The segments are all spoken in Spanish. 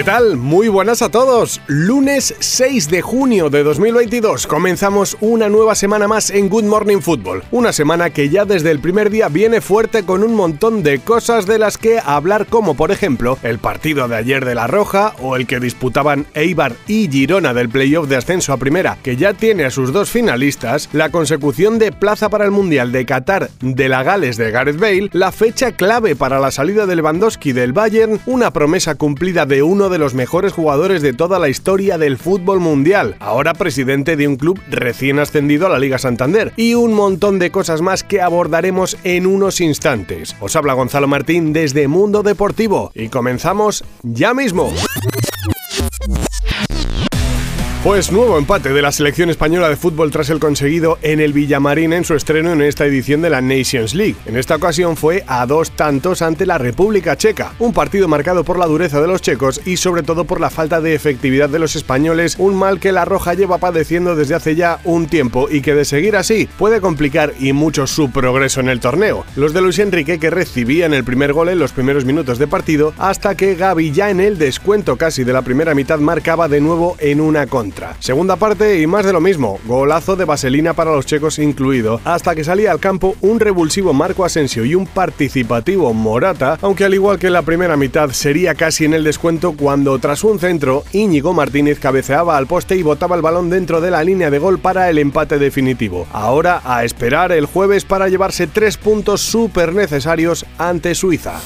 ¿Qué tal? Muy buenas a todos. Lunes 6 de junio de 2022 comenzamos una nueva semana más en Good Morning Football. Una semana que ya desde el primer día viene fuerte con un montón de cosas de las que hablar como por ejemplo el partido de ayer de La Roja o el que disputaban Eibar y Girona del playoff de ascenso a primera que ya tiene a sus dos finalistas, la consecución de plaza para el Mundial de Qatar de la Gales de Gareth Bale, la fecha clave para la salida de Lewandowski del Bayern, una promesa cumplida de un uno de los mejores jugadores de toda la historia del fútbol mundial, ahora presidente de un club recién ascendido a la Liga Santander, y un montón de cosas más que abordaremos en unos instantes. Os habla Gonzalo Martín desde Mundo Deportivo y comenzamos ya mismo. Pues nuevo empate de la selección española de fútbol tras el conseguido en el Villamarín en su estreno en esta edición de la Nations League. En esta ocasión fue a dos tantos ante la República Checa, un partido marcado por la dureza de los checos y sobre todo por la falta de efectividad de los españoles, un mal que la Roja lleva padeciendo desde hace ya un tiempo y que de seguir así puede complicar y mucho su progreso en el torneo. Los de Luis Enrique que recibían el primer gol en los primeros minutos de partido hasta que Gaby ya en el descuento casi de la primera mitad marcaba de nuevo en una contra. Segunda parte y más de lo mismo, golazo de vaselina para los checos incluido, hasta que salía al campo un revulsivo Marco Asensio y un participativo Morata, aunque al igual que en la primera mitad sería casi en el descuento cuando tras un centro Íñigo Martínez cabeceaba al poste y botaba el balón dentro de la línea de gol para el empate definitivo. Ahora a esperar el jueves para llevarse tres puntos súper necesarios ante Suiza.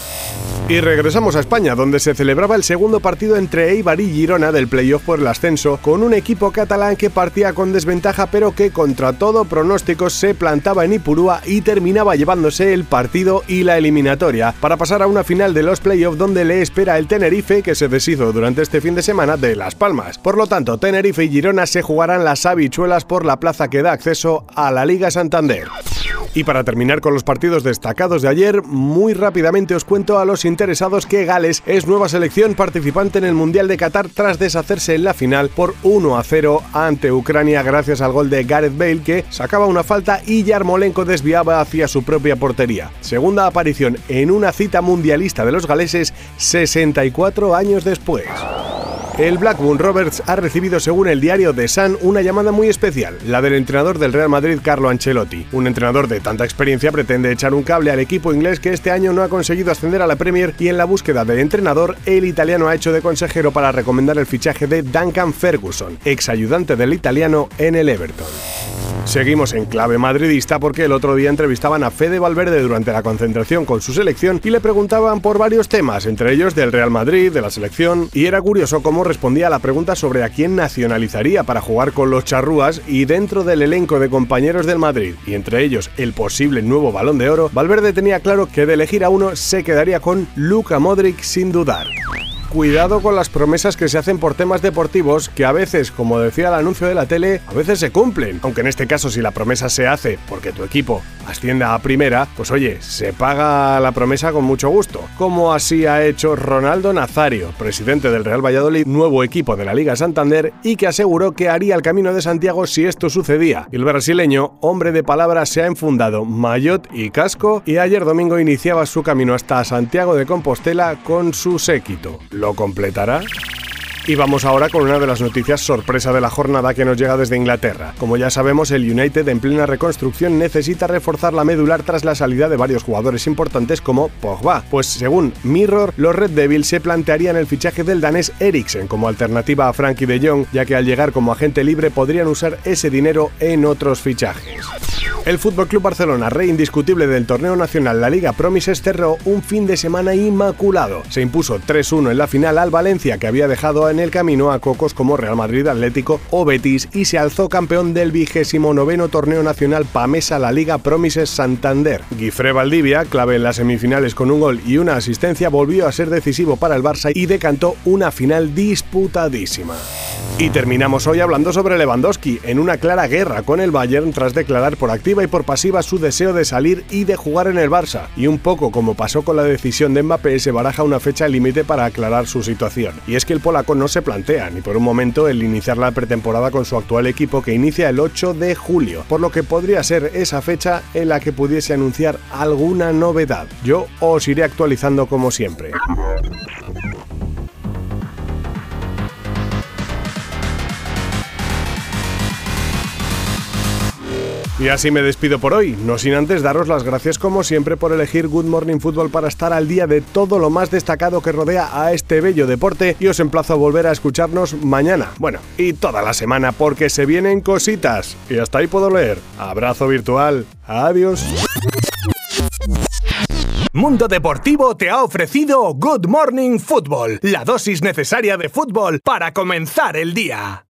Y regresamos a España, donde se celebraba el segundo partido entre Eibar y Girona del playoff por el ascenso, con un equipo catalán que partía con desventaja pero que contra todo pronóstico se plantaba en Ipurúa y terminaba llevándose el partido y la eliminatoria para pasar a una final de los playoffs donde le espera el Tenerife que se deshizo durante este fin de semana de Las Palmas. Por lo tanto, Tenerife y Girona se jugarán las habichuelas por la plaza que da acceso a la Liga Santander. Y para terminar con los partidos destacados de ayer, muy rápidamente os cuento a los interesados que Gales es nueva selección participante en el Mundial de Qatar tras deshacerse en la final por 1 a 0 ante Ucrania gracias al gol de Gareth Bale que sacaba una falta y Yarmolenko desviaba hacia su propia portería. Segunda aparición en una cita mundialista de los galeses 64 años después. El Blackburn Roberts ha recibido, según el diario The Sun, una llamada muy especial, la del entrenador del Real Madrid, Carlo Ancelotti. Un entrenador de tanta experiencia pretende echar un cable al equipo inglés que este año no ha conseguido ascender a la Premier y en la búsqueda de entrenador, el italiano ha hecho de consejero para recomendar el fichaje de Duncan Ferguson, ex ayudante del italiano en el Everton. Seguimos en clave madridista porque el otro día entrevistaban a Fede Valverde durante la concentración con su selección y le preguntaban por varios temas, entre ellos del Real Madrid, de la selección, y era curioso cómo respondía a la pregunta sobre a quién nacionalizaría para jugar con los charrúas y dentro del elenco de compañeros del Madrid, y entre ellos el posible nuevo balón de oro, Valverde tenía claro que de elegir a uno se quedaría con Luka Modric sin dudar cuidado con las promesas que se hacen por temas deportivos que a veces, como decía el anuncio de la tele, a veces se cumplen. Aunque en este caso si la promesa se hace porque tu equipo ascienda a primera, pues oye, se paga la promesa con mucho gusto. Como así ha hecho Ronaldo Nazario, presidente del Real Valladolid, nuevo equipo de la Liga Santander, y que aseguró que haría el camino de Santiago si esto sucedía. El brasileño, hombre de palabra, se ha enfundado maillot y casco y ayer domingo iniciaba su camino hasta Santiago de Compostela con su séquito lo completará? Y vamos ahora con una de las noticias sorpresa de la jornada que nos llega desde Inglaterra. Como ya sabemos, el United en plena reconstrucción necesita reforzar la medular tras la salida de varios jugadores importantes como Pogba. Pues según Mirror, los Red Devils se plantearían el fichaje del danés Eriksen como alternativa a Frankie de Jong, ya que al llegar como agente libre podrían usar ese dinero en otros fichajes. El Fútbol Club Barcelona, rey indiscutible del torneo nacional La Liga Promises, cerró un fin de semana inmaculado. Se impuso 3-1 en la final al Valencia, que había dejado en el camino a cocos como Real Madrid, Atlético o Betis y se alzó campeón del vigésimo noveno torneo nacional Pamesa La Liga Promises Santander. Guifré Valdivia, clave en las semifinales con un gol y una asistencia, volvió a ser decisivo para el Barça y decantó una final disputadísima. Y terminamos hoy hablando sobre Lewandowski, en una clara guerra con el Bayern tras declarar por y por pasiva su deseo de salir y de jugar en el Barça. Y un poco como pasó con la decisión de Mbappé, se baraja una fecha límite para aclarar su situación. Y es que el polaco no se plantea ni por un momento el iniciar la pretemporada con su actual equipo que inicia el 8 de julio, por lo que podría ser esa fecha en la que pudiese anunciar alguna novedad. Yo os iré actualizando como siempre. Y así me despido por hoy, no sin antes daros las gracias como siempre por elegir Good Morning Football para estar al día de todo lo más destacado que rodea a este bello deporte y os emplazo a volver a escucharnos mañana, bueno, y toda la semana porque se vienen cositas. Y hasta ahí puedo leer. Abrazo virtual. Adiós. Mundo Deportivo te ha ofrecido Good Morning Football, la dosis necesaria de fútbol para comenzar el día.